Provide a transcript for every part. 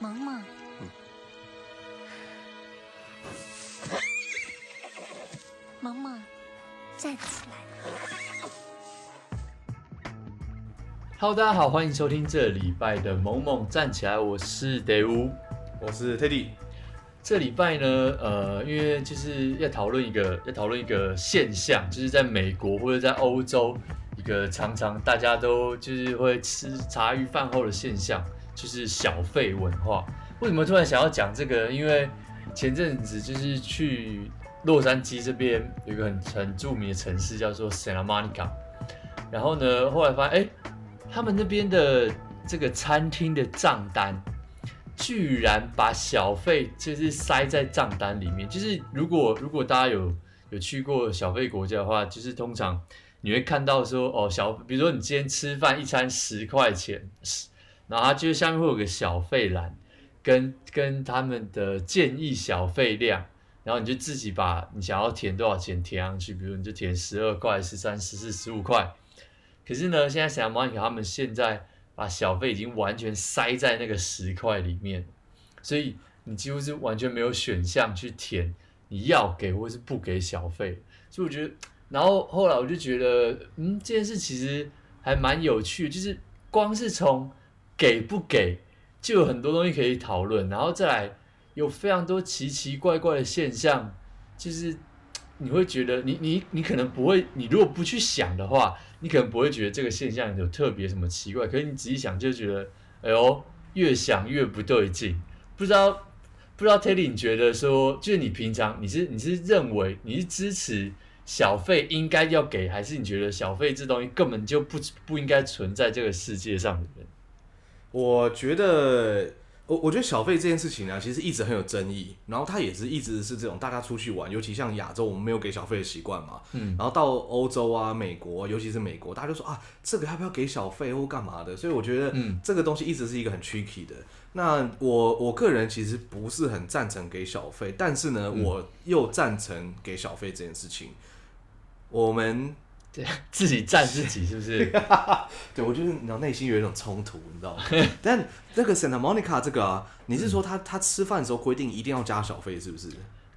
萌萌，萌萌，站起来！Hello，大家好，欢迎收听这礼拜的《萌萌站起来》，我是德乌，我是 Teddy。这礼拜呢，呃，因为就是要讨论一个，要讨论一个现象，就是在美国或者在欧洲，一个常常大家都就是会吃茶余饭后的现象。就是小费文化，为什么突然想要讲这个？因为前阵子就是去洛杉矶这边有一个很很著名的城市叫做 Santa Monica，然后呢，后来发现哎，他们那边的这个餐厅的账单居然把小费就是塞在账单里面。就是如果如果大家有有去过小费国家的话，就是通常你会看到说哦小，比如说你今天吃饭一餐十块钱然后它就下面会有个小费栏，跟跟他们的建议小费量，然后你就自己把你想要填多少钱填上去，比如你就填十二块、十三、十四、十五块。可是呢，现在 Santa Monica 他们现在把小费已经完全塞在那个十块里面，所以你几乎是完全没有选项去填你要给或是不给小费。所以我觉得，然后后来我就觉得，嗯，这件事其实还蛮有趣，就是光是从给不给，就有很多东西可以讨论，然后再来有非常多奇奇怪怪的现象，就是 你会觉得你你你可能不会，你如果不去想的话，你可能不会觉得这个现象有特别什么奇怪，可是你仔细想就觉得，哎呦，越想越不对劲。不知道不知道 Teddy 你觉得说，就是你平常你是你是认为你是支持小费应该要给，还是你觉得小费这东西根本就不不应该存在这个世界上的人？我觉得，我我觉得小费这件事情呢、啊，其实一直很有争议。然后它也是一直是这种大家出去玩，尤其像亚洲，我们没有给小费的习惯嘛。嗯。然后到欧洲啊、美国，尤其是美国，大家就说啊，这个要不要给小费或干嘛的？所以我觉得，嗯，这个东西一直是一个很 tricky 的。那我我个人其实不是很赞成给小费，但是呢，嗯、我又赞成给小费这件事情。我们。对，自己赞自己是不是？对，我觉得你知道内心有一种冲突，你知道吗？但那个 Santa Monica 这个啊，你是说他、嗯、他吃饭的时候规定一定要加小费，是不是？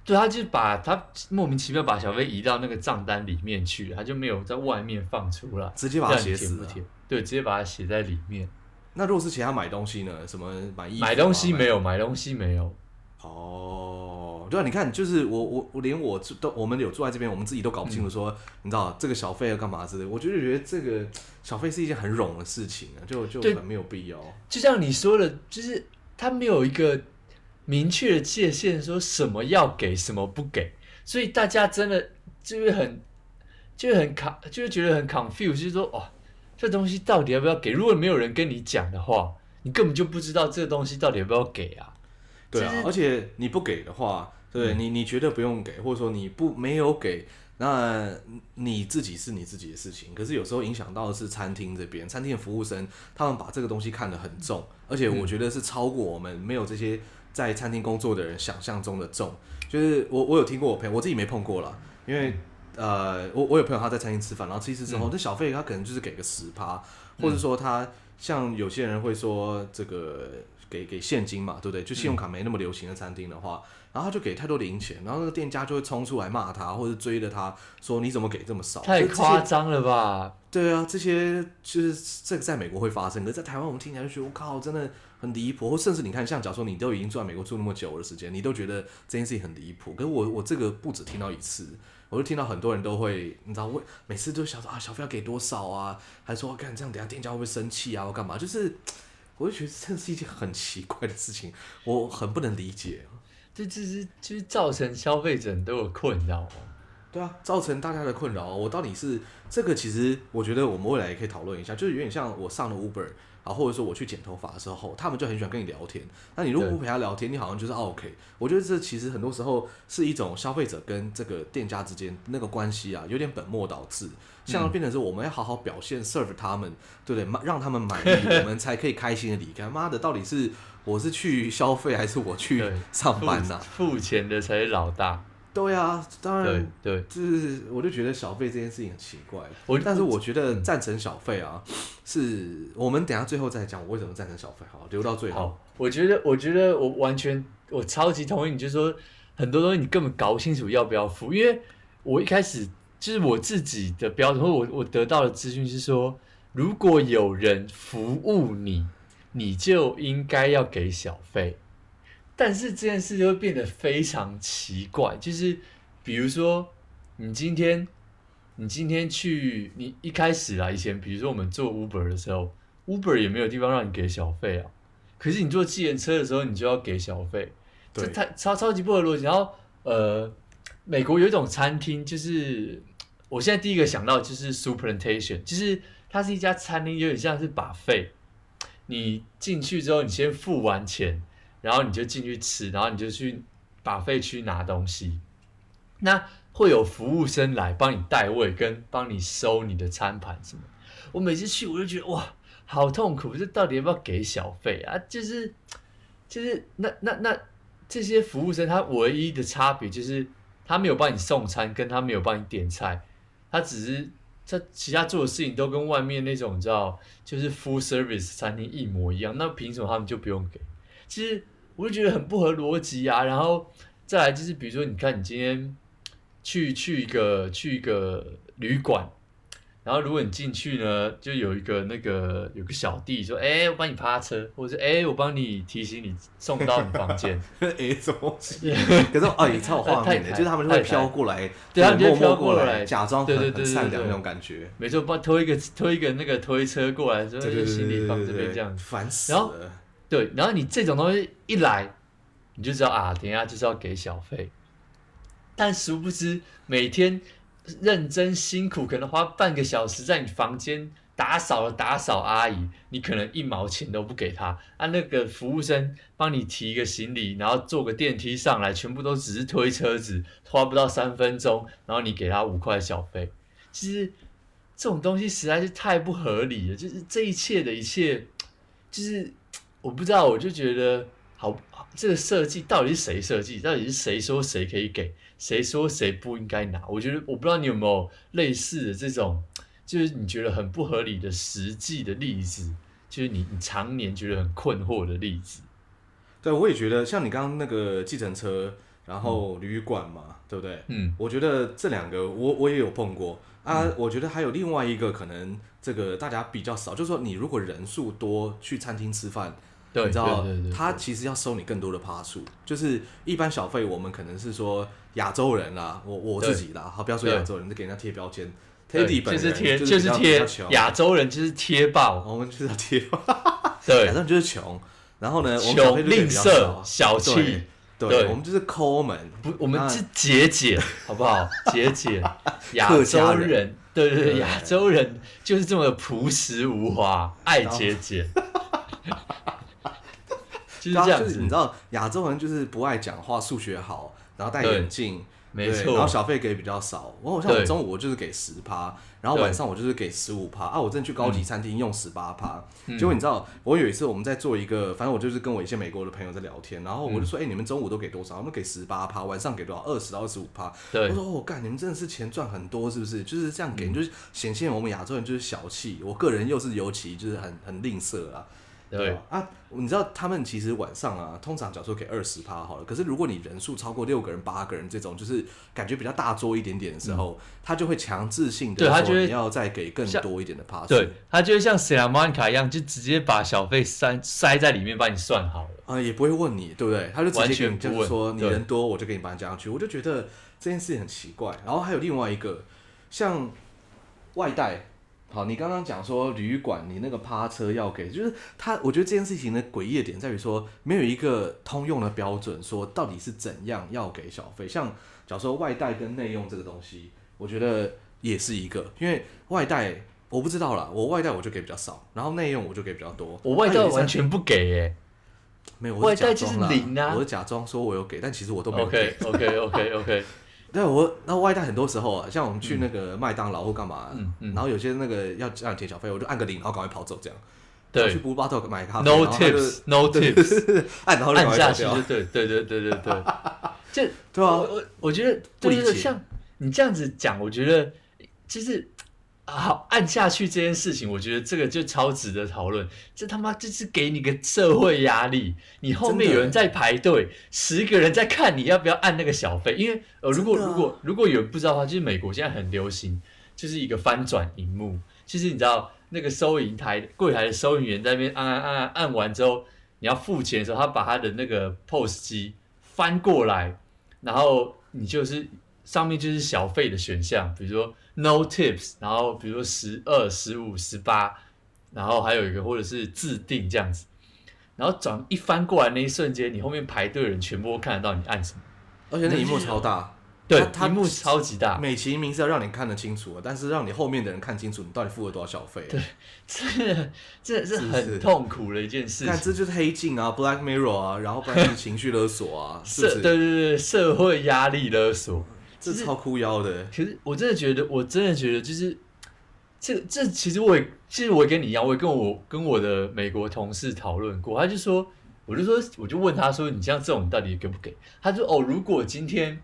对，他就把他莫名其妙把小费移到那个账单里面去，他就没有在外面放出来，直接把它写死了。对，直接把它写在里面。那如果是其他买东西呢？什么买衣服、啊？买东西没有，买东西没有。哦，对啊，你看，就是我我我连我都我们有住在这边，我们自己都搞不清楚说，嗯、你知道这个小费要干嘛之类。我就是觉得这个小费是一件很冗的事情啊，就就很没有必要。就像你说的，就是他没有一个明确的界限，说什么要给，什么不给，所以大家真的就会很就会很卡，就会觉得很 confused，就是说哦，这东西到底要不要给？如果没有人跟你讲的话，你根本就不知道这个东西到底要不要给啊。对啊，而且你不给的话，对，你你觉得不用给，或者说你不没有给，那你自己是你自己的事情。可是有时候影响到的是餐厅这边，餐厅的服务生他们把这个东西看得很重，而且我觉得是超过我们没有这些在餐厅工作的人想象中的重。就是我我有听过我朋友，我自己没碰过啦，因为呃我我有朋友他在餐厅吃饭，然后吃一次之后，这小费他可能就是给个十趴，或者说他像有些人会说这个。给给现金嘛，对不对？就信用卡没那么流行的餐厅的话，嗯、然后他就给太多零钱，然后那个店家就会冲出来骂他，或者追着他说：“你怎么给这么少？”太夸张了吧？对啊，这些就是这个在美国会发生，可是在台湾我们听起来就觉得我靠，真的很离谱。或甚至你看，像假如说你都已经住在美国住那么久的时间，你都觉得这件事情很离谱。可是我我这个不止听到一次，我就听到很多人都会，你知道，我每次都想说啊，小费要给多少啊？还说干这样，等下店家会不会生气啊？或干嘛？就是。我就觉得这是一件很奇怪的事情，我很不能理解。这这是就是造成消费者都有困扰哦。对啊，造成大家的困扰。我到底是这个？其实我觉得我们未来也可以讨论一下，就是有点像我上了 Uber。啊，或者说我去剪头发的时候，他们就很喜欢跟你聊天。那你如果不陪他聊天，你好像就是 OK。我觉得这其实很多时候是一种消费者跟这个店家之间那个关系啊，有点本末倒置。像变成是我们要好好表现，serve 他们，对不对？让他们满意，我们才可以开心的离开。妈的，到底是我是去消费还是我去上班呢？付钱的才是老大。对啊，当然对对，就是我就觉得小费这件事情很奇怪。我但是我觉得赞成小费啊，嗯、是我们等下最后再讲我为什么赞成小费，好，留到最后。我觉得我觉得我完全我超级同意你，就是说很多东西你根本搞不清楚要不要付，因为我一开始就是我自己的标准，或我我得到的资讯是说，如果有人服务你，你就应该要给小费。但是这件事就会变得非常奇怪，就是比如说，你今天，你今天去，你一开始啊，以前比如说我们做 Uber 的时候，Uber 也没有地方让你给小费啊。可是你坐计程车的时候，你就要给小费，这太超超级不合逻辑。然后，呃，美国有一种餐厅，就是我现在第一个想到就是 Suplantation，就是它是一家餐厅，有点像是把费。你进去之后，你先付完钱。然后你就进去吃，然后你就去把费去拿东西。那会有服务生来帮你代位，跟帮你收你的餐盘什么。我每次去我就觉得哇，好痛苦，这到底要不要给小费啊？就是就是那那那这些服务生他唯一的差别就是他没有帮你送餐，跟他没有帮你点菜，他只是他其他做的事情都跟外面那种叫就是 full service 餐厅一模一样。那凭什么他们就不用给？其实。我就觉得很不合逻辑啊，然后再来就是，比如说，你看你今天去去一个去一个旅馆，然后如果你进去呢，就有一个那个有个小弟说：“哎，我帮你趴车，或者是哎，我帮你提醒你送到你房间。”哎，什么？可是哦，也超有画面的，就是他们会飘过来，对，他们就飘过来，假装很很善良那种感觉。没错，帮推一个推一个那个推车过来，说行李放这边这样，烦死了。对，然后你这种东西一来，你就知道啊，等一下就是要给小费。但殊不知，每天认真辛苦，可能花半个小时在你房间打扫的打扫阿姨，你可能一毛钱都不给她。啊，那个服务生帮你提一个行李，然后坐个电梯上来，全部都只是推车子，花不到三分钟，然后你给他五块小费。其实这种东西实在是太不合理了，就是这一切的一切，就是。我不知道，我就觉得好，这个设计到底是谁设计？到底是谁说谁可以给，谁说谁不应该拿？我觉得我不知道你有没有类似的这种，就是你觉得很不合理的实际的例子，就是你你常年觉得很困惑的例子。对，我也觉得像你刚刚那个计程车，然后旅馆嘛，嗯、对不对？嗯，我觉得这两个我我也有碰过啊。嗯、我觉得还有另外一个可能，这个大家比较少，就是说你如果人数多去餐厅吃饭。对，你知道，他其实要收你更多的趴数，就是一般小费，我们可能是说亚洲人啦，我我自己啦，好，不要说亚洲人，就给人家贴标签，Teddy 本人就是贴，就是贴，亚洲人就是贴爆，我们就是要贴，对，亚洲人就是穷，然后呢，穷吝啬小气，对，我们就是抠门，不，我们是节俭，好不好？节俭，亚洲人，对对对，亚洲人就是这么朴实无华，爱节俭。就是这样子，你知道亚洲人就是不爱讲话，数学好，然后戴眼镜，没错，然后小费给比较少。我好像我中午我就是给十趴，然后晚上我就是给十五趴啊。我真的去高级餐厅用十八趴，结果你知道，我有一次我们在做一个，反正我就是跟我一些美国的朋友在聊天，然后我就说，哎，你们中午都给多少？我们给十八趴，晚上给多少？二十到二十五趴。我说，哦，干，你们真的是钱赚很多，是不是？就是这样给，就是显现我们亚洲人就是小气。我个人又是尤其就是很很吝啬啊。对啊，你知道他们其实晚上啊，通常假说给二十趴好了。可是如果你人数超过六个人、八个人这种，就是感觉比较大桌一点点的时候，嗯、他就会强制性的说你要再给更多一点的趴数。对，他就会像 Santa Monica 一样，就直接把小费塞塞在里面，帮你算好了。啊、嗯，也不会问你，对不对？他就直接给你就是说你人多，我就给你搬加上去。我就觉得这件事情很奇怪。然后还有另外一个，像外带。好，你刚刚讲说旅馆你那个趴车要给，就是他，我觉得这件事情的诡异的点在于说，没有一个通用的标准，说到底是怎样要给小费。像假如说外带跟内用这个东西，我觉得也是一个，因为外带我不知道啦，我外带我就给比较少，然后内用我就给比较多。我外带完全不给诶、欸，没有，我是假装啦，外带就是零啊，我是假装说我有给，但其实我都没有给。OK OK OK OK。对，我那外带很多时候啊，像我们去那个麦当劳或干嘛，嗯嗯、然后有些那个要这样填小费，我就按个零，然后赶快跑走这样。对。去 Blue Bottle 买咖啡，no tips，no tips，按然后 按下去对对对对对对，这 对啊。我我我觉得就是像你这样子讲，我觉得就是啊，好按下去这件事情，我觉得这个就超值得讨论。这他妈就是给你个社会压力，你后面有人在排队，十个人在看你要不要按那个小费。因为呃，如果、啊、如果如果有人不知道的话，就是美国现在很流行，就是一个翻转荧幕。其实你知道那个收银台柜台的收银员在那边按按按按按完之后，你要付钱的时候，他把他的那个 POS 机翻过来，然后你就是上面就是小费的选项，比如说 No Tips，然后比如说十二、十五、十八，然后还有一个或者是自定这样子，然后转一翻过来那一瞬间，你后面排队的人全部都看得到你按什么，而且那一幕超大。对，它屏幕超级大，美其名是要让你看得清楚，但是让你后面的人看清楚你到底付了多少小费。对，这这是很痛苦的一件事情。看，这就是黑镜啊，Black Mirror 啊，然后不然就是情绪勒索啊，是不是？对对对，社会压力勒索，这超哭腰的。其实我真的觉得，我真的觉得就是这这其实我也其实我也跟你一样，我也跟我跟我的美国同事讨论过，他就说，我就说我就问他说，你像这种到底给不给？他说哦，如果今天。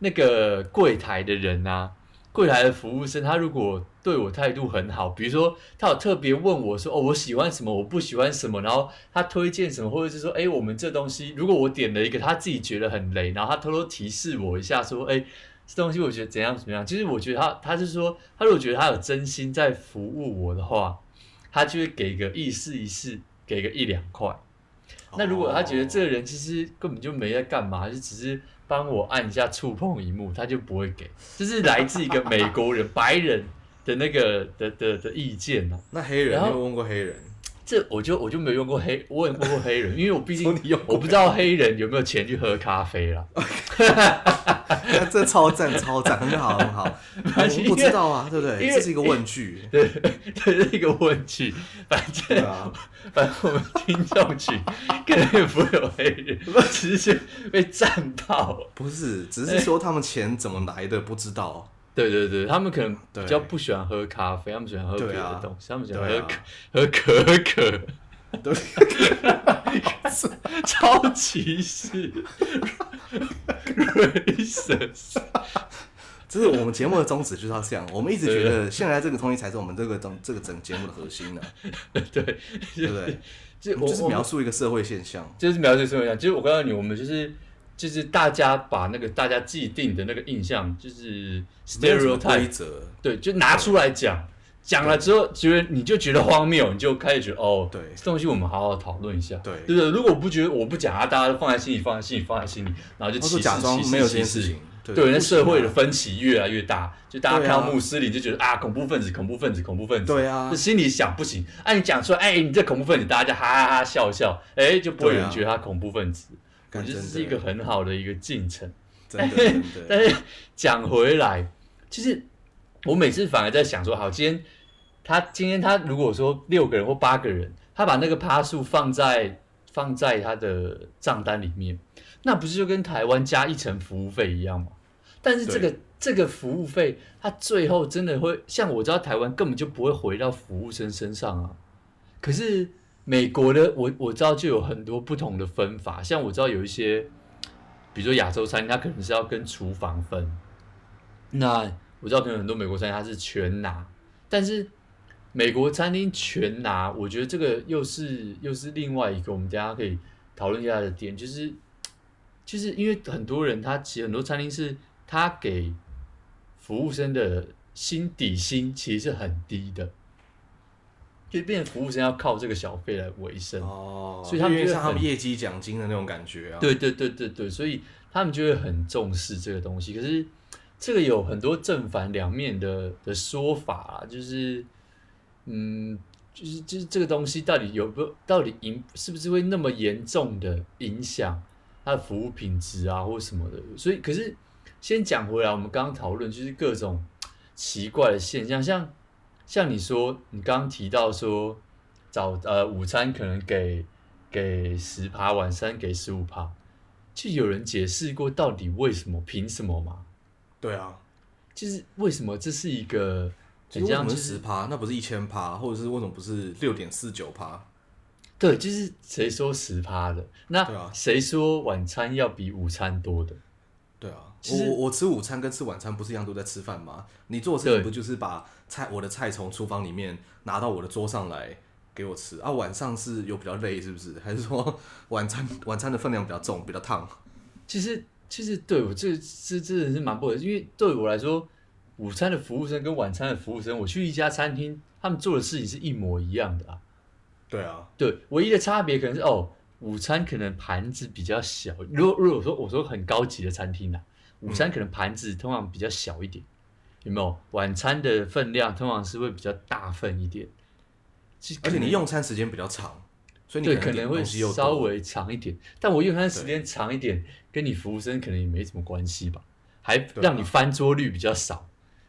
那个柜台的人啊，柜台的服务生，他如果对我态度很好，比如说他有特别问我说，哦，我喜欢什么，我不喜欢什么，然后他推荐什么，或者是说，哎，我们这东西，如果我点了一个他自己觉得很雷，然后他偷偷提示我一下，说，哎，这东西我觉得怎样怎么样，其实我觉得他，他是说，他如果觉得他有真心在服务我的话，他就会给个意试一试，给个一两块。那如果他觉得这个人其实根本就没在干嘛，就只是。帮我按一下触碰一幕，他就不会给。这是来自一个美国人白人的那个的的的意见啊。那黑人，你有问过黑人？这我就我就没有用过黑，我也问过黑人，因为我毕竟 我不知道黑人有没有钱去喝咖啡啦。这超赞超赞，很好很好。我不知道啊，对不对？这是一个问句。对，这是一个问句。反正啊，反正我们听众群可能也不会有黑人，只是被占到。不是，只是说他们钱怎么来的不知道。对对对，他们可能比较不喜欢喝咖啡，他们喜欢喝别的东西，他们喜欢喝可喝可可。对，超歧视，racist。这是我们节目的宗旨，就是要这样。我们一直觉得，现在这个东西才是我们这个整这个整节目的核心呢。对，对不对？就就是描述一个社会现象，就是描述社会现象。其实我告诉你，我们就是就是大家把那个大家既定的那个印象，就是 stereotype 对，就拿出来讲。讲了之后，觉得你就觉得荒谬，你就开始觉得哦，对，这东西我们好好讨论一下，对，对不对？如果不觉得我不讲啊，大家都放在心里，放在心里，放在心里，然后就其实假装没有这件事情，对，那社会的分歧越来越大，就大家看到穆斯林就觉得啊，恐怖分子，恐怖分子，恐怖分子，对啊，就心里想不行，哎，你讲出来，哎，你这恐怖分子，大家就哈哈哈笑笑，哎，就不会有人觉得他恐怖分子，我觉得这是一个很好的一个进程。但是 但是讲回来，其实我每次反而在想说，好，今天。他今天他如果说六个人或八个人，他把那个趴数放在放在他的账单里面，那不是就跟台湾加一层服务费一样吗？但是这个这个服务费，他最后真的会像我知道台湾根本就不会回到服务生身上啊。可是美国的我我知道就有很多不同的分法，像我知道有一些，比如说亚洲餐厅，他可能是要跟厨房分。那我知道可能很多美国餐厅他是全拿，但是。美国餐厅全拿，我觉得这个又是又是另外一个我们大家可以讨论一下的点，就是就是因为很多人他其实很多餐厅是他给服务生的薪底薪其实是很低的，就变成服务生要靠这个小费来维生哦，所以他们就像他们业绩奖金的那种感觉啊，对对对对对，所以他们就会很重视这个东西。可是这个有很多正反两面的的说法啊，就是。嗯，就是就是这个东西到底有不到底影是不是会那么严重的影响它的服务品质啊，或什么的？所以，可是先讲回来，我们刚刚讨论就是各种奇怪的现象，像像你说，你刚刚提到说早呃午餐可能给给十趴，晚餐给十五趴，就有人解释过到底为什么？凭什么吗？对啊，就是为什么这是一个。为什么是十趴？那不是一千趴，或者是为什么不是六点四九趴？对，就是谁说十趴的？那谁说晚餐要比午餐多的？对啊，我我吃午餐跟吃晚餐不是一样都在吃饭吗？你做的事情不就是把菜我的菜从厨房里面拿到我的桌上来给我吃啊？晚上是有比较累是不是？还是说 晚餐晚餐的分量比较重，比较烫？其实其实对我这这真的是蛮不合适，因为对我来说，午餐的服务生跟晚餐的服务生，我去一家餐厅，他们做的事情是一模一样的啊。对啊，对，唯一的差别可能是哦，午餐可能盘子比较小。如果如果说我说很高级的餐厅呢、啊，午餐可能盘子通常比较小一点，有没有？晚餐的分量通常是会比较大份一点，而且你用餐时间比较长，所以你可能会稍微长一点。但我用餐时间长一点，跟你服务生可能也没什么关系吧？还让你翻桌率比较少。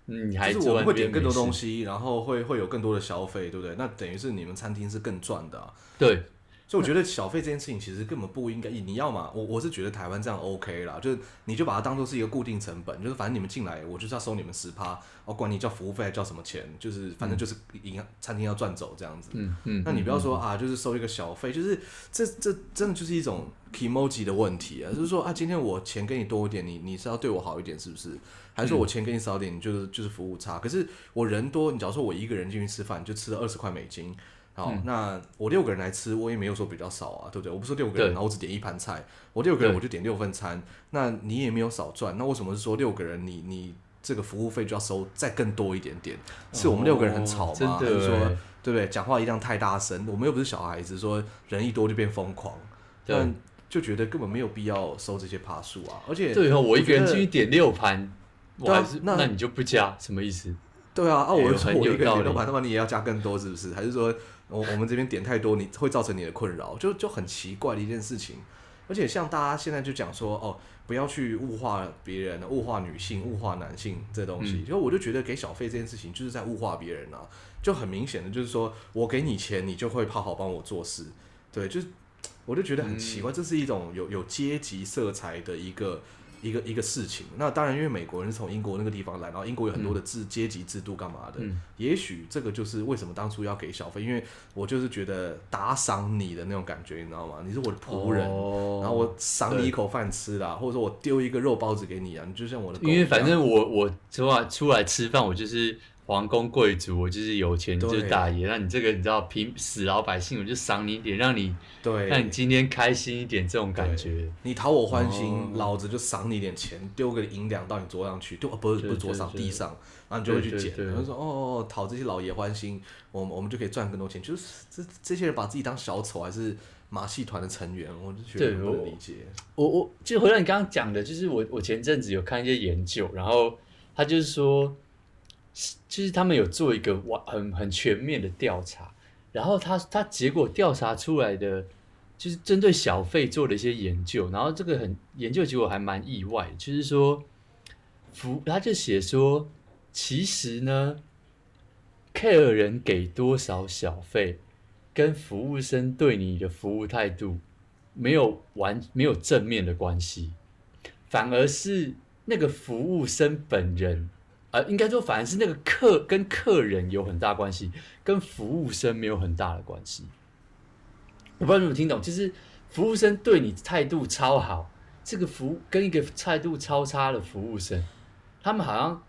嗯，就是我们会点更多东西，然后会会有更多的消费，对不对？那等于是你们餐厅是更赚的啊。对，所以我觉得小费这件事情其实根本不应该。你要嘛，我我是觉得台湾这样 OK 啦，就是你就把它当做是一个固定成本，就是反正你们进来，我就是要收你们十趴，我管你叫服务费还叫什么钱，就是反正就是营餐厅要赚走这样子。嗯嗯。那你不要说啊，就是收一个小费，就是这这真的就是一种 kimoji 的问题啊，就是说啊，今天我钱给你多一点，你你是要对我好一点，是不是？还是说我钱给你少点，你就是就是服务差。可是我人多，你假如说我一个人进去吃饭，就吃了二十块美金，好，嗯、那我六个人来吃，我也没有说比较少啊，对不对？我不是说六个人，然后我只点一盘菜，我六个人我就点六份餐，那你也没有少赚。那为什么是说六个人你你这个服务费就要收再更多一点点？是我们六个人很吵吗？还是说对不对？讲话一定太大声，我们又不是小孩子，说人一多就变疯狂。但就觉得根本没有必要收这些趴数啊，而且对哦，我一个人进去点六盘。我还是那那你就不加什么意思？对啊，啊，我说我一个点六盘，那么你也要加更多是不是？还是说我我们这边点太多，你会造成你的困扰？就就很奇怪的一件事情。而且像大家现在就讲说哦，不要去物化别人，物化女性，物化男性这东西。就、嗯、我就觉得给小费这件事情就是在物化别人啊，就很明显的就是说我给你钱，你就会好好帮我做事。对，就是我就觉得很奇怪，嗯、这是一种有有阶级色彩的一个。一个一个事情，那当然，因为美国人是从英国那个地方来，然后英国有很多的制阶级制度干嘛的，嗯、也许这个就是为什么当初要给小费，因为我就是觉得打赏你的那种感觉，你知道吗？你是我的仆人，哦、然后我赏你一口饭吃啦，或者说我丢一个肉包子给你啊，你就像我的。因为反正我我出来出来吃饭，我就是。皇宫贵族，我就是有钱就是大爷。那你这个你知道，平死老百姓，我就赏你一点，让你对，让你今天开心一点，这种感觉。你讨我欢心，老子就赏你一点钱，丢个银两到你桌上去，丢不是不是桌上地上，然后你就会去捡。然后说哦，讨这些老爷欢心，我们我们就可以赚更多钱。就是这这些人把自己当小丑，还是马戏团的成员，我就觉得不能理解。我我就回到你刚刚讲的，就是我我前阵子有看一些研究，然后他就是说。其实他们有做一个完很很全面的调查，然后他他结果调查出来的就是针对小费做了一些研究，然后这个很研究结果还蛮意外，就是说服他就写说，其实呢，客人给多少小费，跟服务生对你的服务态度没有完没有正面的关系，反而是那个服务生本人。呃，应该说，反而是那个客跟客人有很大关系，跟服务生没有很大的关系。我不知道你有没有听懂，就是服务生对你态度超好，这个服务跟一个态度超差的服务生，他们好像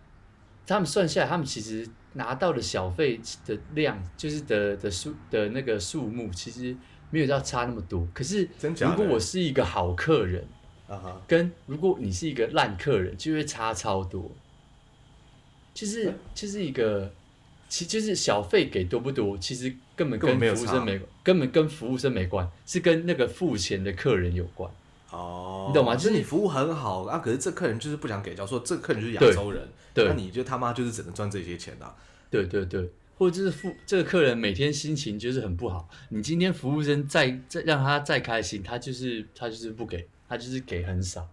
他们算下来，他们其实拿到的小费的量，就是的的数的那个数目，其实没有要差那么多。可是，如果我是一个好客人，跟如果你是一个烂客人，就会差超多。就是就是一个，其就是小费给多不多，其实根本跟服务生没，根本跟服务生没关，是跟那个付钱的客人有关。哦，你懂吗？就是你服务很好啊，可是这客人就是不想给，假如说这客人就是亚洲人，对，那你就他妈就是只能赚这些钱啊。对对对，或者就是付这个客人每天心情就是很不好，你今天服务生再再让他再开心，他就是他就是不给，他就是给很少。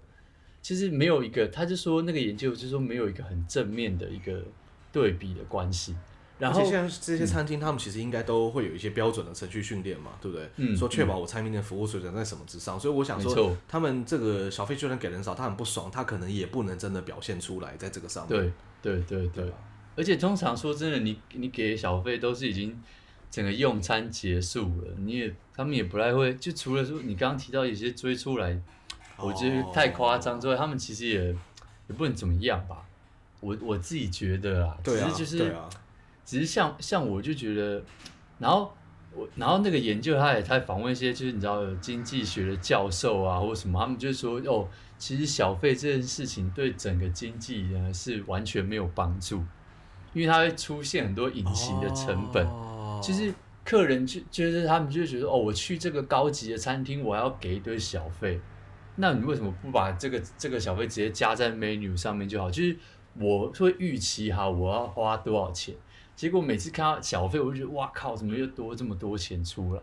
其实没有一个，他就说那个研究就是说没有一个很正面的一个对比的关系。然后，现在这些餐厅他们其实应该都会有一些标准的程序训练嘛，对不对？嗯，说确保我餐厅的服务水准在什么之上。嗯、所以我想说，他们这个小费就算给人少，他很不爽，他可能也不能真的表现出来在这个上面。对对对对，对而且通常说真的，你你给小费都是已经整个用餐结束了，你也他们也不太会，就除了说你刚刚提到有些追出来，我觉得太夸张之外，他们其实也也不能怎么样吧。我我自己觉得啦，只是就是，只是像像我就觉得，然后我然后那个研究他也他访问一些就是你知道有经济学的教授啊或什么，他们就说哦，其实小费这件事情对整个经济呢是完全没有帮助。因为它会出现很多隐形的成本，哦、就是客人就就是他们就觉得哦，我去这个高级的餐厅，我要给一堆小费，那你为什么不把这个这个小费直接加在 menu 上面就好？就是我会预期哈，我要花多少钱，结果每次看到小费，我就觉得哇靠，怎么又多这么多钱出来？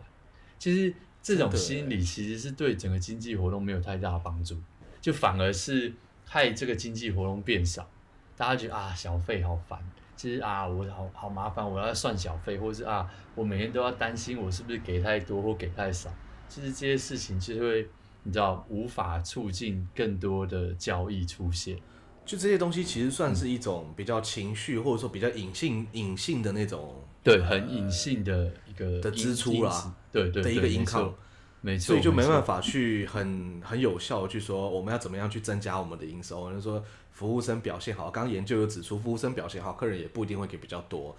其实这种心理其实是对整个经济活动没有太大的帮助，就反而是害这个经济活动变少，大家觉得啊，小费好烦。其实啊，我好好麻烦，我要算小费，或者是啊，我每天都要担心我是不是给太多或给太少。其实这些事情其实会，你知道，无法促进更多的交易出现。就这些东西其实算是一种比较情绪，或者说比较隐性、隐性的那种，对，很隐性的一个的支出啦，对对，的一个 income，没错，所以就没办法去很很有效的去说我们要怎么样去增加我们的营收，就是说。服务生表现好，刚刚研究有指出，服务生表现好，客人也不一定会给比较多。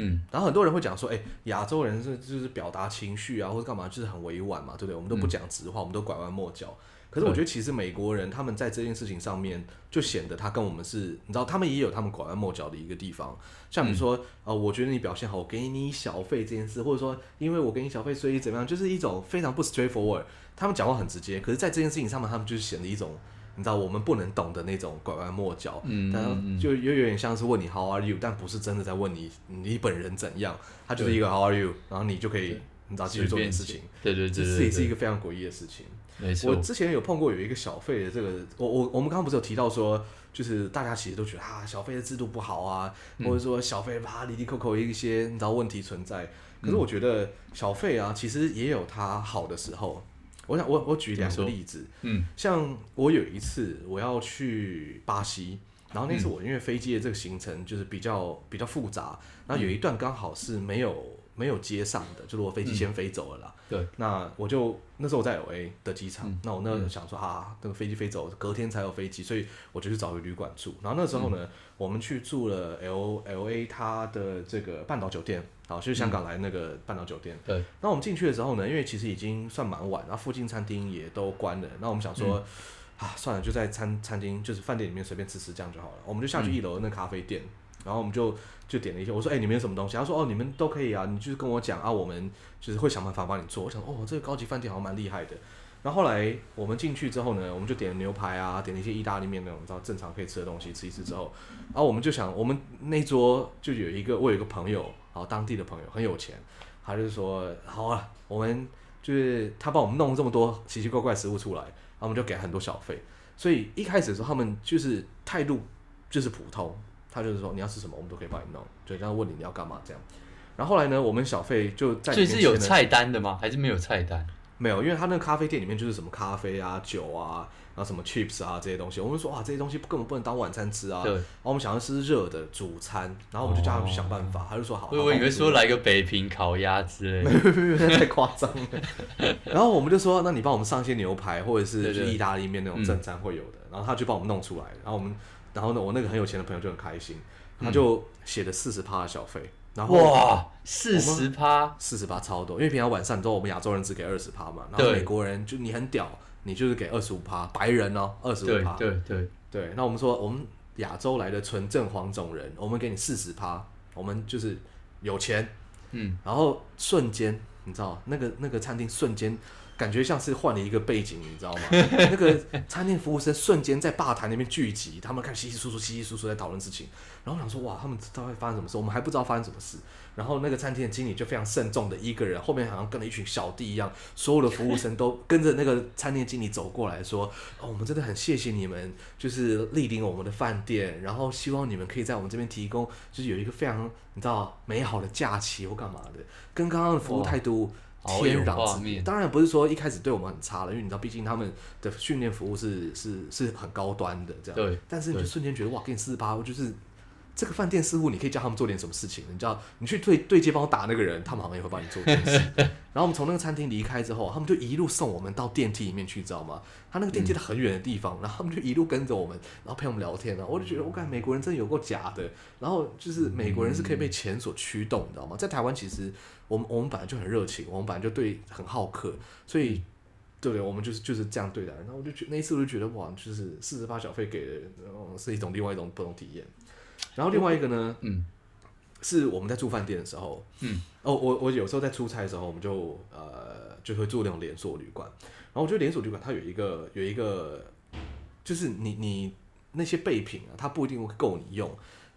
嗯，然后很多人会讲说，哎、欸，亚洲人是就是表达情绪啊，或者干嘛，就是很委婉嘛，对不对？我们都不讲直话，嗯、我们都拐弯抹角。可是我觉得，其实美国人他们在这件事情上面，就显得他跟我们是，你知道，他们也有他们拐弯抹角的一个地方。像比如说，呃，我觉得你表现好，我给你小费这件事，或者说，因为我给你小费，所以怎么样，就是一种非常不 straightforward。他们讲话很直接，可是，在这件事情上面，他们就是显得一种。你知道我们不能懂的那种拐弯抹角，嗯，但就又有点像是问你 How are you，但不是真的在问你你本人怎样，他就是一个 How are you，然后你就可以你知道继续做点事情，对对对，这也是一个非常诡异的事情。没错，我之前有碰过有一个小费的这个，我我我们刚刚不是有提到说，就是大家其实都觉得啊小费的制度不好啊，或者说小费啪里里扣扣一些你知道问题存在，可是我觉得小费啊其实也有它好的时候。我想我我举两个例子，嗯，像我有一次我要去巴西，然后那次我因为飞机的这个行程就是比较比较复杂，然后有一段刚好是没有没有接上的，就是我飞机先飞走了啦。对，那我就那时候我在 LA 的机场，那我那时候想说啊，那个飞机飞走，隔天才有飞机，所以我就去找个旅馆住。然后那时候呢，我们去住了 L LA 它的这个半岛酒店。好，就是香港来那个半岛酒店。对。那我们进去的时候呢，因为其实已经算蛮晚，然后附近餐厅也都关了。那我们想说，嗯、啊，算了，就在餐餐厅，就是饭店里面随便吃吃这样就好了。我们就下去一楼那咖啡店，嗯、然后我们就就点了一些。我说，哎、欸，你们有什么东西？他说，哦，你们都可以啊，你就是跟我讲啊，我们就是会想办法帮你做。我想，哦，这个高级饭店好像蛮厉害的。然后后来我们进去之后呢，我们就点了牛排啊，点了一些意大利面那种，你知道正常可以吃的东西，吃一吃之后，然后我们就想，我们那桌就有一个，我有一个朋友。然后当地的朋友很有钱，他就说好啊，我们就是他帮我们弄这么多奇奇怪怪食物出来，然后我们就给很多小费。所以一开始的时候，他们就是态度就是普通，他就是说你要吃什么，我们都可以帮你弄，就这样问你你要干嘛这样。然后后来呢，我们小费就在。所以是有菜单的吗？还是没有菜单？没有，因为他那个咖啡店里面就是什么咖啡啊、酒啊。然后什么 chips 啊这些东西，我们说哇这些东西根本不能当晚餐吃啊。对。然后我们想要吃热的主餐，然后我们就叫他们去想办法。他就说好。我以为说来个北平烤鸭之类的。没有没有没有，太夸张了。然后我们就说，那你帮我们上一些牛排，或者是去意大利面那种正餐会有的。然后他就帮我们弄出来。然后我们，然后呢，我那个很有钱的朋友就很开心，他就写了四十趴的小费。然后哇，四十趴，四十趴超多，因为平常晚上你知道我们亚洲人只给二十趴嘛，然后美国人就你很屌。你就是给二十五趴，白人哦，二十五趴。对对对对，那我们说，我们亚洲来的纯正黄种人，我们给你四十趴，我们就是有钱。嗯，然后瞬间，你知道那个那个餐厅瞬间。感觉像是换了一个背景，你知道吗？那个餐厅服务生瞬间在吧台那边聚集，他们开始稀稀疏疏、稀稀疏疏在讨论事情。然后我想说，哇，他们知道会发生什么事？我们还不知道发生什么事。然后那个餐厅的经理就非常慎重的一个人，后面好像跟了一群小弟一样，所有的服务生都跟着那个餐厅经理走过来说：“哦，我们真的很谢谢你们，就是莅临我们的饭店，然后希望你们可以在我们这边提供，就是有一个非常你知道美好的假期或干嘛的，跟刚刚的服务态度。”天壤之别，当然不是说一开始对我们很差了，因为你知道，毕竟他们的训练服务是是是很高端的这样。对。但是你就瞬间觉得哇，给你四十八，就是这个饭店似乎你可以叫他们做点什么事情，你知道，你去对对接帮我打那个人，他们好像也会帮你做这件事。然后我们从那个餐厅离开之后，他们就一路送我们到电梯里面去，知道吗？他那个电梯在很远的地方，然后他们就一路跟着我们，然后陪我们聊天啊。我就觉得，我感觉美国人真的有够假的。然后就是美国人是可以被钱所驱动，你知道吗？在台湾其实我们我们本来就很热情，我们本来就对很好客，所以对不对？我们就是就是这样对待。然后我就觉那一次我就觉得哇，就是四十八小费给的，然后是一种另外一种不同体验。然后另外一个呢，嗯，是我们在住饭店的时候，嗯，哦，我我有时候在出差的时候，我们就呃就会住那种连锁旅馆。然后我觉得连锁旅馆它有一个有一个，就是你你那些备品啊，它不一定够你用。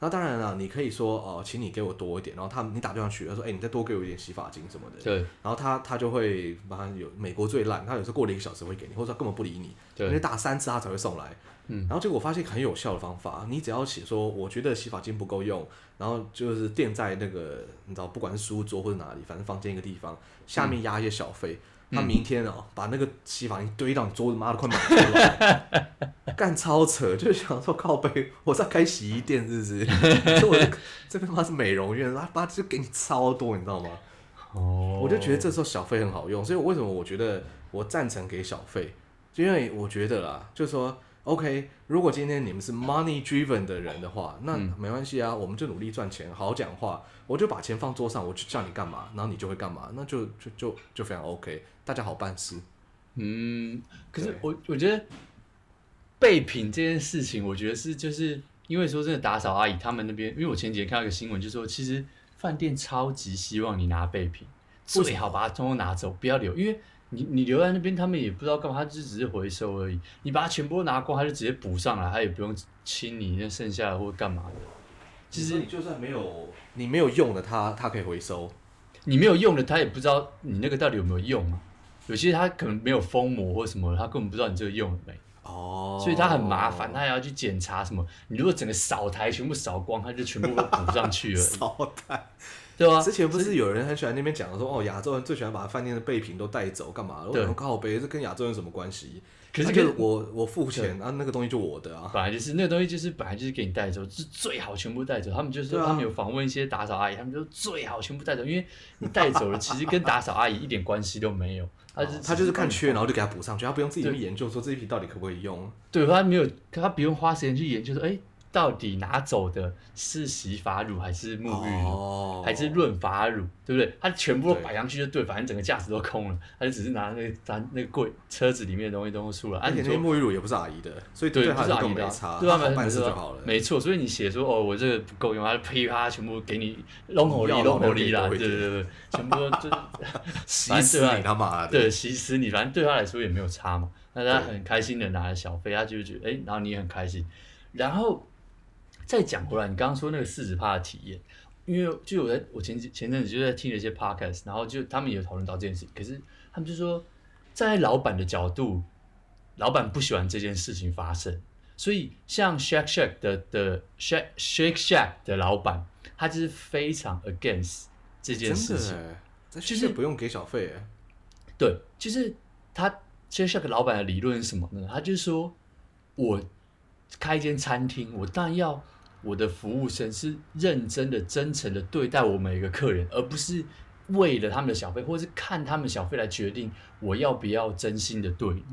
那当然了，你可以说哦、呃，请你给我多一点。然后他你打电话去，他说，哎，你再多给我一点洗发精什么的。对。然后他他就会把它有美国最烂，他有时候过了一个小时会给你，或者他根本不理你。对。因为打三次他才会送来。嗯。然后结果我发现很有效的方法，你只要写说，我觉得洗发精不够用，然后就是垫在那个你知道，不管是书桌或者哪里，反正房间一个地方，下面压一些小费。嗯他明天哦，把那个洗发精堆到你桌子，妈的快满出来，干超扯，就是想说靠背，我在开洗衣店是不是？就我这边妈是美容院，他妈就给你超多，你知道吗？哦，我就觉得这时候小费很好用，所以为什么我觉得我赞成给小费？就因为我觉得啦，就是说。OK，如果今天你们是 money driven 的人的话，那没关系啊，我们就努力赚钱，好好讲话，我就把钱放桌上，我就叫你干嘛，然后你就会干嘛，那就就就就非常 OK，大家好办事。嗯，可是我我觉得备品这件事情，我觉得是就是因为说真的，打扫阿姨他们那边，因为我前几天看到一个新闻，就说其实饭店超级希望你拿备品，最好把它通通拿走，不要留，因为。你你留在那边，他们也不知道干嘛，他就只是回收而已。你把它全部拿光，他就直接补上来，他也不用清你那剩下的或干嘛的。其实你就算没有你没有用的，他他可以回收。你没有用的，他也不知道你那个到底有没有用啊。有些他可能没有封膜或什么，他根本不知道你这个用了没。哦。所以他很麻烦，他还要去检查什么。你如果整个扫台全部扫光，他就全部都补上去了。扫台。对啊，之前不是有人很喜欢那边讲说，哦，亚洲人最喜欢把饭店的备品都带走，干嘛？对，靠北，这跟亚洲人有什么关系？可是，跟我我付钱啊，那个东西就我的啊。本来就是那个东西，就是本来就是给你带走，是最好全部带走。他们就是他们有访问一些打扫阿姨，他们就最好全部带走，因为你带走了，其实跟打扫阿姨一点关系都没有。他就是他就是看缺，然后就给他补上去，他不用自己去研究说这一批到底可不可以用。对，他没有，他不用花时间去研究说，哎。到底拿走的是洗发乳还是沐浴乳，oh. 还是润发乳，对不对？他全部都摆上去就对，对反正整个架子都空了，他就只是拿那个咱那个柜车子里面的东西都出来。而且那沐浴乳也不是阿姨的，所以对，对不是阿姨的，对啊，办事就好了。没错，所以你写说哦，我这个不够用，他就噼啪全部给你弄好利弄好利啦，对对对对，全部都就 是洗死你他妈的，对，洗死你，反正对他来说也没有差嘛。那他很开心的拿了小费，他就觉得哎，然后你也很开心，然后。再讲回来，你刚刚说那个四十趴的体验，因为就我在我前前阵子就在听了一些 podcast，然后就他们也有讨论到这件事，可是他们就说，在老板的角度，老板不喜欢这件事情发生，所以像 Shake Shack 的的 Shake Shake Shack 的老板，他就是非常 against 这件事情，就是不用给小费，对，就是他 Shake Shack 老板的理论是什么呢？他就是说我开一间餐厅，我当然要。我的服务生是认真的、真诚的对待我每一个客人，而不是为了他们的小费，或者是看他们小费来决定我要不要真心的对你。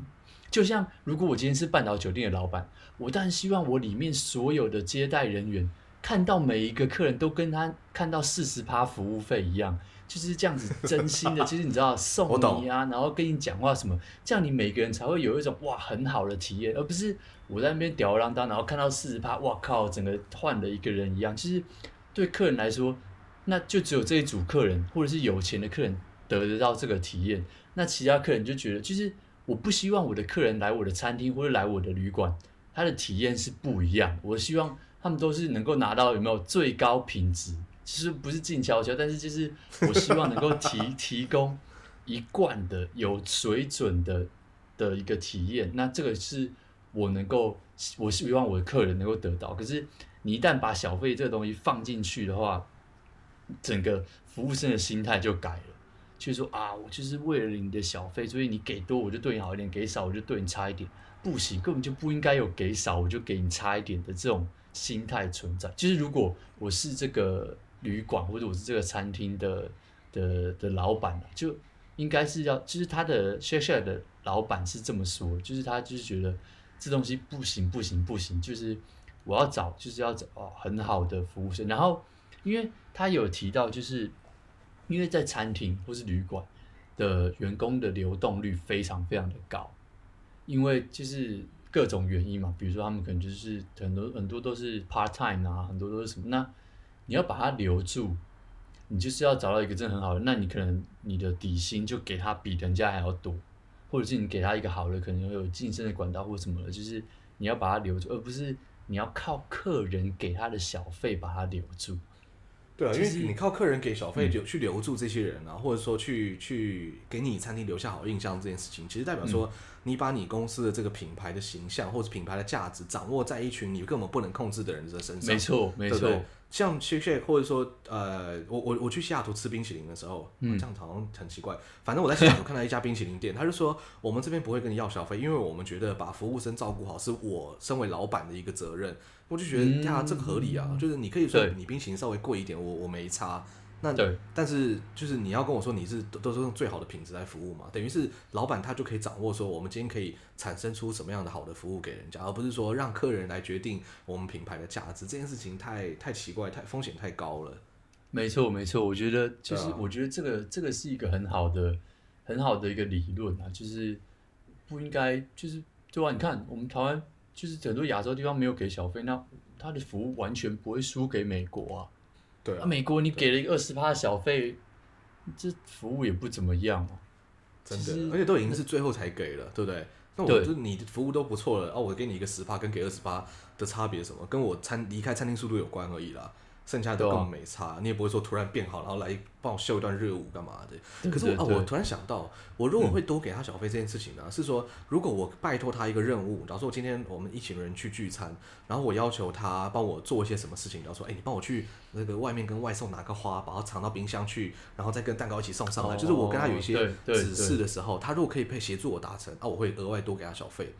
就像如果我今天是半岛酒店的老板，我当然希望我里面所有的接待人员看到每一个客人都跟他看到四十趴服务费一样。就是这样子，真心的，其实你知道送你啊，然后跟你讲话什么，这样你每个人才会有一种哇很好的体验，而不是我在那边吊儿郎当，然后看到四十趴，哇靠，整个换了一个人一样。其实对客人来说，那就只有这一组客人或者是有钱的客人得得到这个体验，那其他客人就觉得，其实我不希望我的客人来我的餐厅或者来我的旅馆，他的体验是不一样。我希望他们都是能够拿到有没有最高品质。其实不是静悄悄，但是就是我希望能够提 提供一贯的有水准的的一个体验。那这个是我能够，我是希望我的客人能够得到。可是你一旦把小费这个东西放进去的话，整个服务生的心态就改了。就是说啊，我就是为了你的小费，所以你给多我就对你好一点，给少我就对你差一点，不行，根本就不应该有给少我就给你差一点的这种心态存在。就是如果我是这个旅馆或者我是这个餐厅的的的老板，就应该是要，就是他的 share share 的老板是这么说，就是他就是觉得这东西不行不行不行，就是我要找就是要找很好的服务生，然后因为他有提到就是。因为在餐厅或是旅馆的员工的流动率非常非常的高，因为就是各种原因嘛，比如说他们可能就是很多很多都是 part time 啊，很多都是什么，那你要把他留住，你就是要找到一个真的很好的，那你可能你的底薪就给他比人家还要多，或者是你给他一个好的，可能有晋升的管道或什么的，就是你要把他留住，而不是你要靠客人给他的小费把他留住。对啊，因为你靠客人给小费就去留住这些人啊，嗯、或者说去去给你餐厅留下好印象这件事情，其实代表说你把你公司的这个品牌的形象或者品牌的价值掌握在一群你根本不能控制的人的身上。没错，没错。像 Shake Shake 或者说呃，我我我去西雅图吃冰淇淋的时候，嗯、这样好像很奇怪。反正我在西雅图看到一家冰淇淋店，他就说我们这边不会跟你要小费，因为我们觉得把服务生照顾好是我身为老板的一个责任。我就觉得呀，这个合理啊，嗯、就是你可以说你冰淇淋稍微贵一点，我我没差。那对但是就是你要跟我说你是都都是用最好的品质来服务嘛，等于是老板他就可以掌握说我们今天可以产生出什么样的好的服务给人家，而不是说让客人来决定我们品牌的价值。这件事情太太奇怪，太风险太高了。没错没错，我觉得就是我觉得这个这个是一个很好的很好的一个理论啊，就是不应该就是对吧？你看我们台湾。就是很多亚洲地方没有给小费，那他的服务完全不会输给美国啊。对啊，啊美国你给了一个二十趴的小费，这服务也不怎么样。真的，而且都已经是最后才给了，对不对？那我就你的服务都不错了，哦、啊，我给你一个十趴，跟给二十趴的差别什么？跟我餐离开餐厅速度有关而已啦。剩下的都根本没差，啊、你也不会说突然变好，然后来帮我秀一段热舞干嘛的。可是啊，我突然想到，我如果会多给他小费这件事情呢？嗯、是说，如果我拜托他一个任务，假如说今天我们一群人去聚餐，然后我要求他帮我做一些什么事情，假如说，哎，你帮我去那个外面跟外送拿个花，把它藏到冰箱去，然后再跟蛋糕一起送上来。哦、就是我跟他有一些指示的时候，他如果可以配协助我达成，啊，我会额外多给他小费。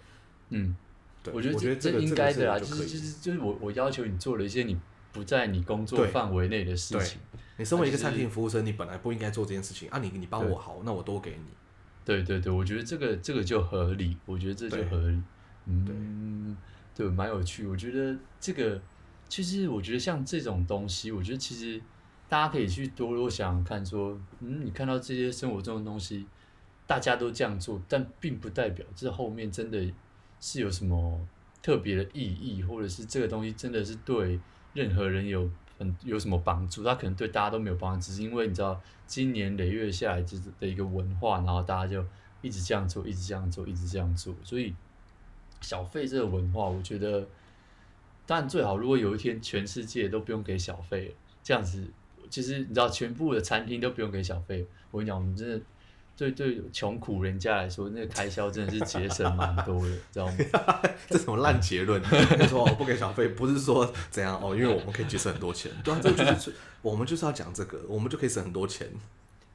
嗯，对，我觉得我觉得这应该的啦，就是就是就是我我要求你做了一些你。不在你工作范围内的事情，你身为一个餐厅服务生，你本来不应该做这件事情啊！你你帮我好，那我多给你。对对对，我觉得这个这个就合理，我觉得这就合理。嗯，对，蛮有趣。我觉得这个其实，我觉得像这种东西，我觉得其实大家可以去多多想想看，说，嗯，你看到这些生活中的东西，大家都这样做，但并不代表这后面真的是有什么特别的意义，或者是这个东西真的是对。任何人有很有什么帮助？他可能对大家都没有帮助，只是因为你知道，经年累月下来就是的一个文化，然后大家就一直这样做，一直这样做，一直这样做。所以小费这个文化，我觉得当然最好。如果有一天全世界都不用给小费了，这样子，其实你知道，全部的餐厅都不用给小费，我跟你讲，我们真的。对对，穷苦人家来说，那个开销真的是节省蛮多的，知道吗？这什么烂结论？说我不给小费，不是说怎样哦，因为我们可以节省很多钱。对啊，这就是 我们就是要讲这个，我们就可以省很多钱。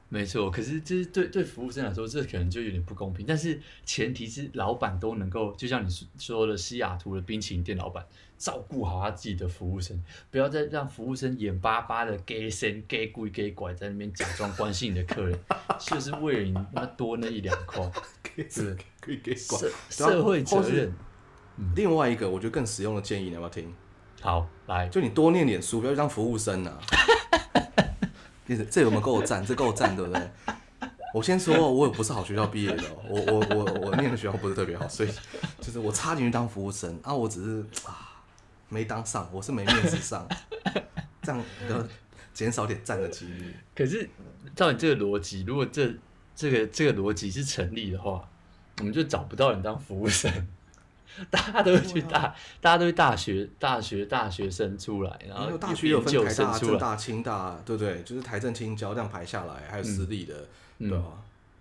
没错，可是就是对对服务生来说，这可能就有点不公平。但是前提是老板都能够，就像你说的，西雅图的冰淇淋店老板照顾好他自己的服务生，不要再让服务生眼巴巴的给神给鬼给拐在那边假装关心你的客人，就是为了你那多那一两块，是可以给拐社社会责任。另外一个我觉得更实用的建议，你要不要听？好，来，就你多念点书，不要当服务生啊。这有没有够赞？这够赞，对不对？我先说，我也不是好学校毕业的，我我我我念的学校不是特别好，所以就是我差进去当服务生啊，我只是啊没当上，我是没面试上，这样要减少点赞的几率。可是照你这个逻辑，如果这这个这个逻辑是成立的话，我们就找不到人当服务生。大家都会去大，啊、大家都是大学、大学、大学生出来，然后大学有分台大、政大、清大，对不对？就是台政清交这样排下来，还有私立的，嗯、对吧？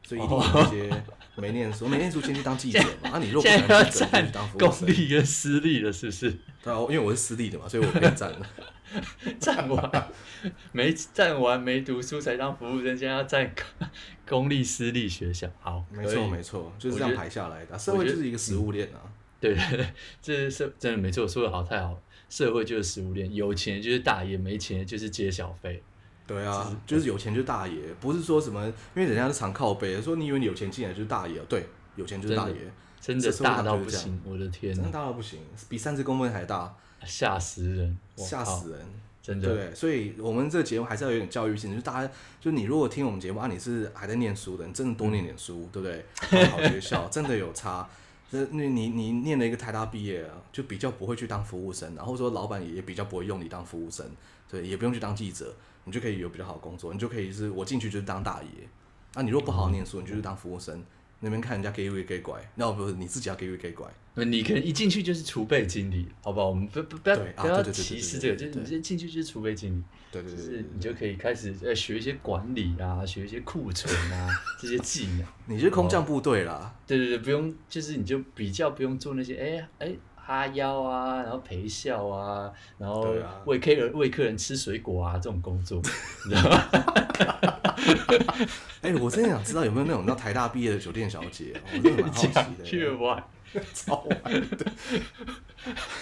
所以一定有一些没念书，没念书先去当记者嘛。啊，你如果想记者，就去当。公立跟私立的，是不是？对啊，因为我是私立的嘛，所以我可以站了。站完没站完没读书才当服务生，现在要站公立私立学校。好，没错没错，就是这样排下来的。社会就是一个食物链啊。对 这是真的没错，说的好太好了。社会就是食物链，有钱就是大爷，没钱就是接小费。对啊，就是有钱就是大爷，不是说什么，因为人家是常靠背，说你以为你有钱进来就是大爷，对，有钱就是大爷，真的大到不行，我的天，真的大到不行，比三十公分还大，吓死人，吓死人，真的。对，所以我们这个节目还是要有点教育性，就是大家，就你如果听我们节目啊，你是还在念书的，你真的多念点书，对不对？好学校 真的有差，那你你你念了一个台大毕业，就比较不会去当服务生，然后说老板也比较不会用你当服务生，对，也不用去当记者。你就可以有比较好的工作，你就可以是我进去就是当大爷。那、啊、你如果不好好念书，你就是当服务生，那边看人家给位给拐，那不是你自己要给位给拐。你可能一进去就是储备经理，好不好？我们不不不要不要歧视这个，就是你先进去就是储备经理，对对对，就是你就可以开始呃学一些管理啊，学一些库存啊 这些技能。你是空降部队啦？对对对，不用，就是你就比较不用做那些哎哎。欸哈腰啊，然后陪笑啊，然后喂客人喂客人吃水果啊，这种工作，你知道吗？哎、欸，我真的想知道有没有那种叫台大毕业的酒店小姐，我真的蛮好奇的。去玩，超玩的。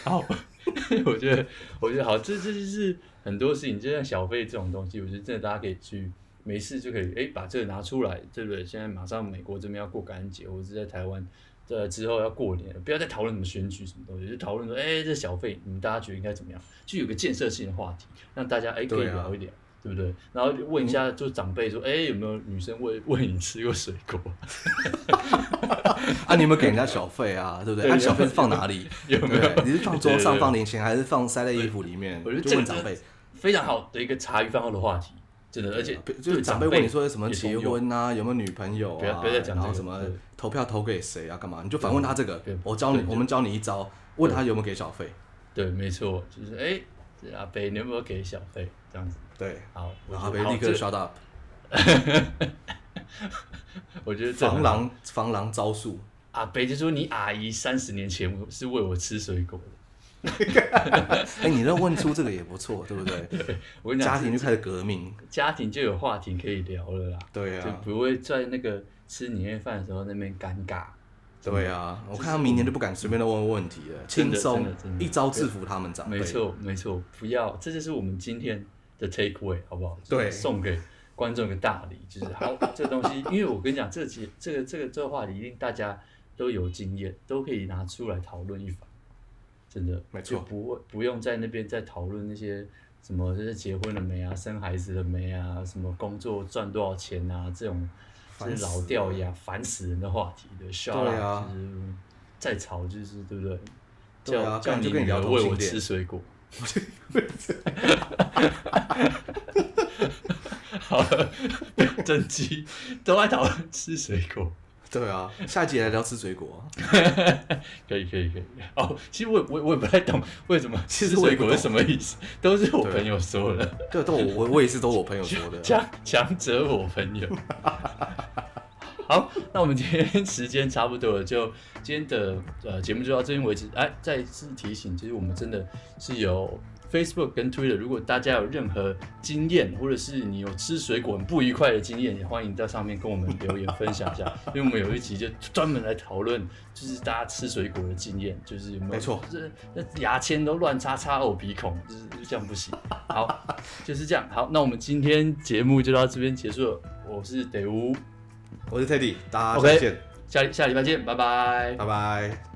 好，我觉得，我觉得好，这这就是很多事情，就像小费这种东西，我觉得真的大家可以去没事就可以哎把这个拿出来，对不对？现在马上美国这边要过感恩节，或者是在台湾。对，之后要过年了，不要再讨论什么选举什么东西，就讨论说，哎、欸，这小费，你们大家觉得应该怎么样？就有个建设性的话题，让大家哎、欸、可以聊一点，对，不对？然后问一下，就长辈说，哎、欸，有没有女生喂喂你吃过水果？啊，你有没有给人家小费啊？对不对？那、啊、小费是放哪里？有没有？你是放桌上放零钱，还是放塞在衣服里面？我觉得就问长辈，非常好的一个茶余饭后的话题。真的，而且就是长辈问你说什么结婚啊，有没有女朋友啊，然后什么投票投给谁啊，干嘛？你就反问他这个。我教你，我们教你一招，问他有没有给小费。对，没错，就是哎，阿北你有没有给小费？这样子。对，好，然后被立刻 shut up。我觉得防狼防狼招数。阿北就说：“你阿姨三十年前是喂我吃水果的。”哎、欸，你能问出这个也不错，对不对？对，我跟你讲，家庭就开始革命，家庭就有话题可以聊了啦。对啊，就不会在那个吃年夜饭的时候那边尴尬。对啊，我看他明年就不敢随便的问问题了，轻松一招制服他们长辈。没错，没错，不要，这就是我们今天的 take away，好不好？对，送给观众一个大礼，就是好 这个东西，因为我跟你讲，这节这个这个这个话题一定大家都有经验，都可以拿出来讨论一番。真的，没错，就不不用在那边再讨论那些什么，就是结婚了没啊，生孩子了没啊，什么工作赚多少钱啊，这种就是老掉牙、烦死人的话题的。笑啊，就是再吵就是对不对？对啊，叫叫你女儿喂我吃水果。好了，整集都爱讨论吃水果。对啊，下一集来聊吃水果，可以可以可以。哦，其实我我我也不太懂 为什么吃水果是什么意思，都是我朋友说的。对，都我我我也是都我朋友说的。强强者我朋友。好，那我们今天时间差不多了，就今天的呃节目就到这边为止。哎，再次提醒，其实我们真的是有。Facebook 跟 Twitter，如果大家有任何经验，或者是你有吃水果很不愉快的经验，也欢迎在上面跟我们留言分享一下。因为我们有一集就专门来讨论，就是大家吃水果的经验，就是有没有，没错，就是那牙签都乱插插我鼻孔，就是这样不行。好，就是这样。好，那我们今天节目就到这边结束了。我是德乌，我是 Teddy，大家再见，下下礼拜见，拜拜，拜拜。